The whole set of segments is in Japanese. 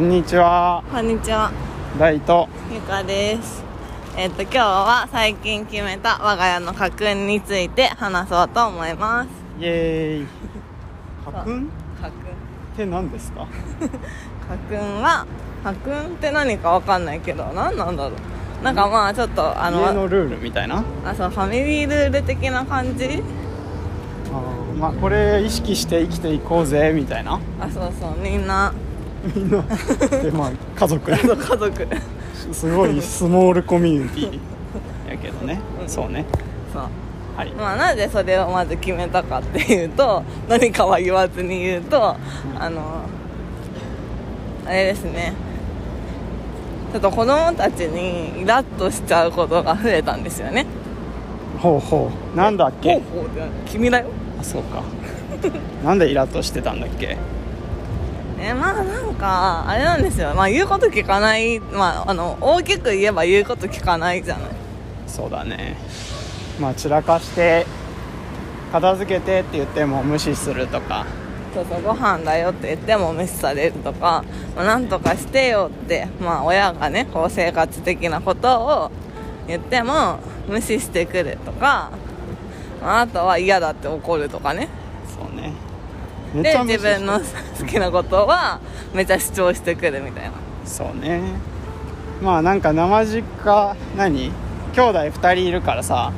こんにちは。こんにちは、ライト。ゆかです。えっと、今日は最近決めた我が家の家訓について話そうと思います。イエーイ。家訓？家訓。って何ですか？家訓は、家訓って何かわかんないけど、何なんだろう。なんかまあちょっと、あ家の、のルールみたいな？あ、そう、ファミリールール的な感じ？あーまあこれ意識して生きていこうぜみたいな？あ、そうそう、みんな、みんな。でまあ家族。家族。すごいスモールコミュニティやけどね。うんそうね。そう。はい。まあ、なぜそれをまず決めたかっていうと何かは言わずに言うとあのあれですね。ちょっと子供たちにイラッとしちゃうことが増えたんですよね。ほうほう。なんだっけ？ほうほうって君だよ。あそうか。なんでイラッとしてたんだっけ？えまあなんかあれなんですよ。まあ言うこと聞かない。まああの大きく言えば言うこと聞かないじゃない。そうだね。まあ散らかして片付けてって言っても無視するとか。そうそうご飯だよって言っても無視されるとか、まあ、なんとかしてよって、まあ、親がねこう生活的なことを言っても無視してくるとか、まあ、あとは嫌だって怒るとかねで自分の好きなことはめちゃ主張してくるみたいな。そうね。まあなんか生実家何？兄弟2人いるからさ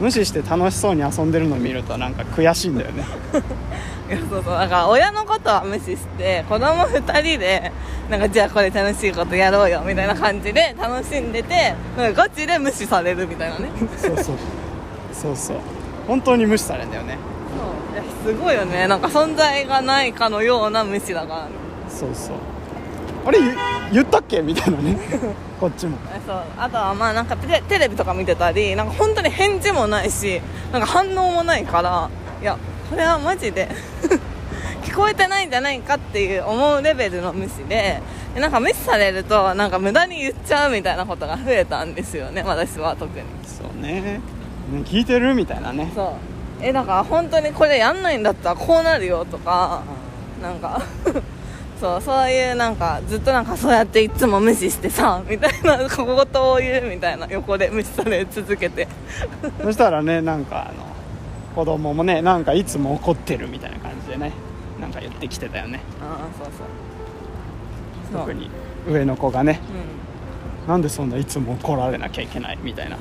無視して楽しそうに遊んでるの見るとなんか悔しいんだよね。いやそうそう。だから親のことは無視して子供2人でなんかじゃあこれ楽しいことやろうよみたいな感じで楽しんでてなんかガチで無視されるみたいなね。そうそう。そうそう。本当に無視されるんだよねすごいよね。なんか存在がないかのような無視だから。ねそうそう。あれ言言ったっけ？みたいなね。こっちも。えそう。あとはまあなんかテテレビとか見てたりなんか本当に返事もないしなんか反応もないからいやこれはマジで 聞こえてないんじゃないかっていう思うレベルの無視ででなんか無視されるとなんか無駄に言っちゃうみたいなことが増えたんですよね私は特に。そうね。ね聞いてる？みたいなね。そうえだから本当にこれやんないんだったらこうなるよとかなんか そうそういうなんかずっとなんかそうやっていつも無視してさみたいな小言を言うみたいな横で無視され続けて。そしたらねなんかあの子供もねなんかいつも怒ってるみたいな感じでねなんか言ってきてたよね。ああそうそう。特に上の子がね。うなんでそんないつも怒られなきゃいけないみたいな。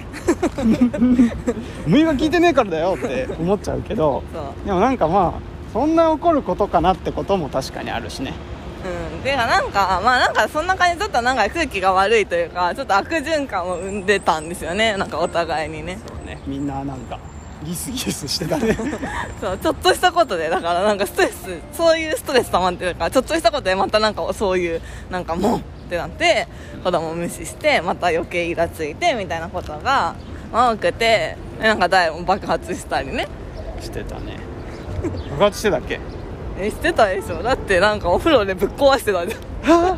お前が聞いてねえからだよって思っちゃうけどでもなんかまあそんな怒ることかなってことも確かにあるしね。うん。ていうかなんかまあなんかそんな感じちょっとなんか空気が悪いというかちょっと悪循環を生んでたんですよね。なんかお互いにね。そうね。みんななんかギスギスしてたね。そうちょっとしたことで。だからなんかストレスそういうストレス溜まってるからちょっとしたことでまたなんかそういうなんかもうってなって子供無視してまた余計イラついてみたいなことが多くてなんか誰も爆発したりね。してたね。爆発してたっけ？えしてたでしょ。だってなんかお風呂でぶっ壊してたじゃん。お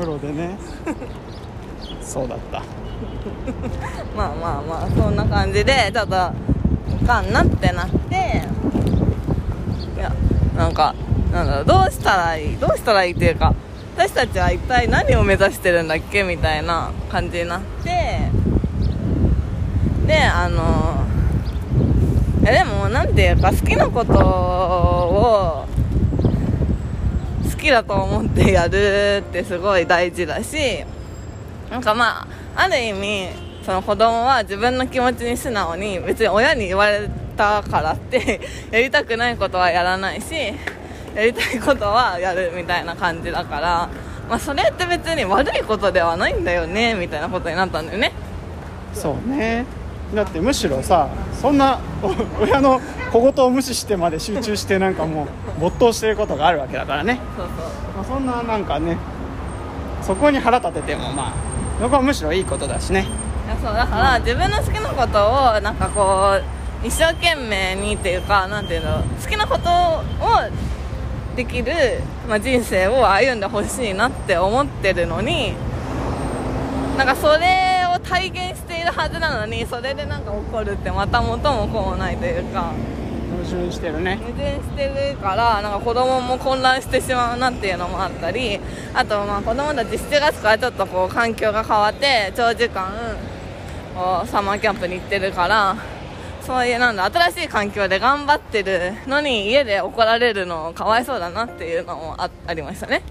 風呂でね。そうだった。まあまあまあそんな感じでちょっといかんなってなっていやなんかなんだろうどうしたらいい？どうしたらいいっていうか私たちは一体何を目指してるんだっけみたいな感じにな。ってであのいやでもなんていうか好きなことを好きだと思ってやるってすごい大事だしなんかまあある意味その子供は自分の気持ちに素直に別に親に言われたからってやりたくないことはやらないしやりたいことはやるみたいな感じだから、まあ、それって別に悪いことではないんだよねみたいなことになったんだよね。そうね。だってむしろさそんなお親の小言を無視してまで集中してなんかもう没頭してることがあるわけだからね、そうそう。まあ、そんななんかねそこに腹立ててもまあそこはむしろいいことだしね。いやそうだから自分の好きなことをなんかこう一生懸命にっていうかなんていうの好きなことをできる、まあ、人生を歩んでほしいなって思ってるのになんかそれを体現しているはずなのにそれでなんか怒るってまた元も子もないというか。矛盾してるね。矛盾してるからなんか子供も混乱してしまうなっていうのもあったりあとまあ子供たち7月からちょっとこう環境が変わって長時間こうサマーキャンプに行ってるからそういうなんだ新しい環境で頑張ってるのに家で怒られるのかわいそうだなっていうのもあありましたね。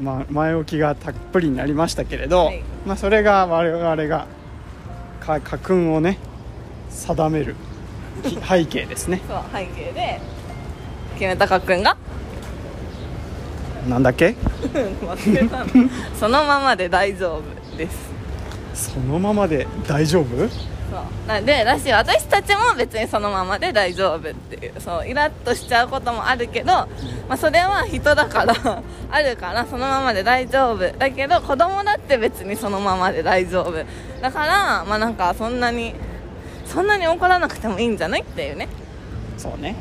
まあ、前置きがたっぷりになりましたけれど、はい。まあ、それが我々がか家訓をね定めるき背景ですね。そう背景で決めたかっくんが？なんだっけ？忘れたの。そのままで大丈夫です。そのままで大丈夫？そう。なんでだし私たちも別にそのままで大丈夫っていう。そうイラッとしちゃうこともあるけど、まあ、それは人だから あるからそのままで大丈夫。だけど子供だって別にそのままで大丈夫。だからまあなんかそんなにそんなに怒らなくてもいいんじゃないっていうね。そうね。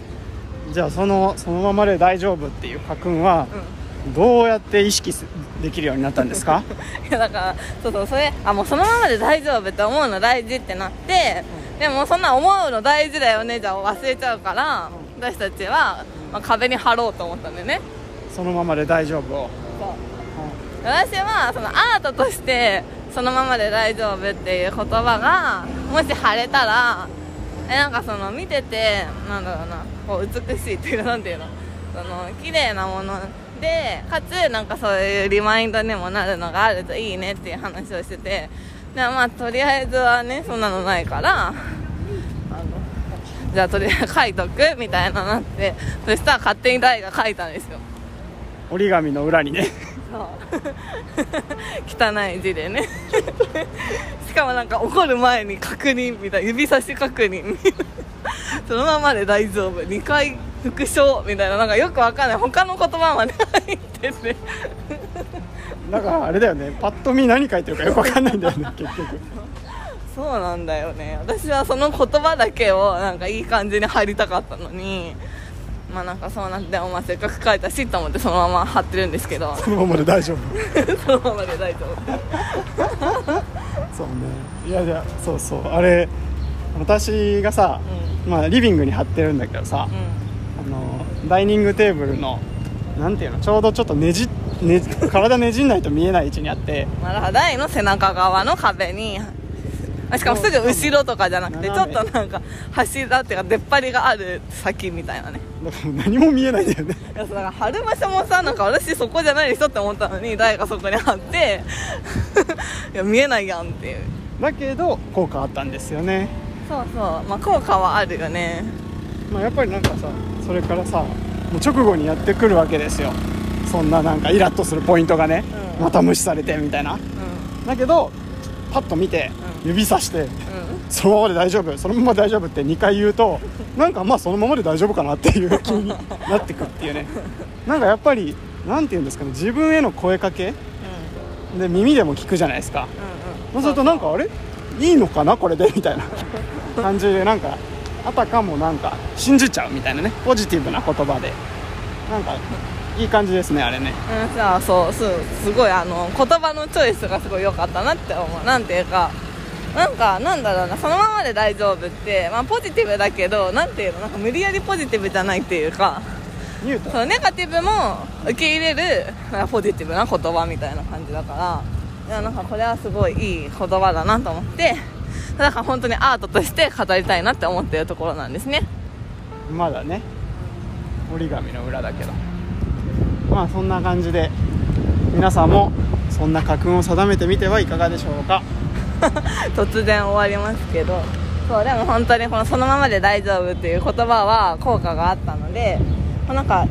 じゃあそのそのままで大丈夫っていう家訓はうんどうやって意識すできるようになったんですか？いやだからそうそうそれあもうそのままで大丈夫って思うの大事ってなって、でもそんな思うの大事だよねじゃあ忘れちゃうから、私たちは、まあ、壁に貼ろうと思ったんだよね。そのままで大丈夫を。そう。私はそのアートとしてそのままで大丈夫っていう言葉がもし貼れたらえなんかその見ててなんだろうなこう美しいっていうかなんていうの？その綺麗なものでかつなんかそういうリマインドにもなるのがあるといいねっていう話をしててでまあとりあえずはねそんなのないからあのじゃあとりあえず書いとくみたいななってそしたら勝手に誰が書いたんですよ。折り紙の裏にね。そう。汚い字でね。しかもなんか怒る前に確認みたいな指差し確認そのままで大丈夫。2回復唱みたいな。なんかよくわかんない。他の言葉まで入ってて。だからあれだよね。パッと見何書いてるかよくわかんないんだよね 結局。そうなんだよね。私はその言葉だけをなんかいい感じに貼りたかったのに。まあなんかそうなってもまあせっかく書いたしと思ってそのまま貼ってるんですけど。そのままで大丈夫。そのままで大丈夫。そうね。いやいやそうそう。あれ私がさ、まあ、リビングに貼ってるんだけどさ、うあのダイニングテーブルのなんていうのちょうどちょっとねじね体ねじんないと見えない位置にあってんまあだ台の背中側の壁にあしかもすぐ後ろとかじゃなくてちょっとなんか柱っていうか出っ張りがある先みたいなね。だから何も見えないんだよね。いやだから貼る場所もさなんか私そこじゃないでしょって思ったのに誰がそこに貼って いや見えないやんっていう。だけど効果あったんですよね、そうそう。まあ効果はあるよね。まあ、やっぱりなんかさそれからさもう直後にやってくるわけですよ。そんななんかイラッとするポイントがね、うん。また無視されてみたいな。うん。だけどパッと見てう指さして、うん。そのままで大丈夫？そのまま大丈夫って2回言うとなんかまあそのままで大丈夫かなっていう 気になってくっていうね。なんかやっぱりなんて言うんですかね。自分への声かけで耳でも聞くじゃないですか。うんうん。そうするとなんかあれ？いいのかな？これでみたいな感じでなんかあたかもなんか信じちゃうみたいなね。ポジティブな言葉で。なんかいい感じですねあれね。うんそうそうすごいあの言葉のチョイスがすごい良かったなって思う。なんていうかなんかなんだろうなそのままで大丈夫って、まあ、ポジティブだけどなんていうのなんか無理やりポジティブじゃないっていうかそのネガティブも受け入れるなんかポジティブな言葉みたいな感じだからいやなんかこれはすごいいい言葉だなと思ってだから本当にアートとして語りたいなって思ってるところなんですね。まだね。折り紙の裏だけど。まあそんな感じで皆さんもそんな家訓を定めてみてはいかがでしょうか。突然終わりますけど。そうでも本当にこのそのままで大丈夫っていう言葉は効果があったのでまあなんか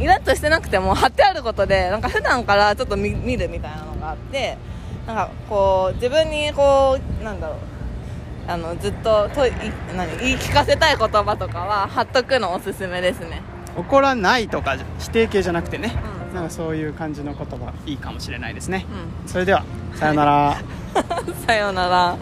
イラッとしてなくても貼ってあることでなんか普段からちょっと見見るみたいなのがあってなんかこう自分にこうなんだろうあのずっととい何言い聞かせたい言葉とかは貼っとくのおすすめですね。怒らないとか否定形じゃなくてね、うん。なんかそういう感じの言葉いいかもしれないですね、うそれではさよなら。ん さようなら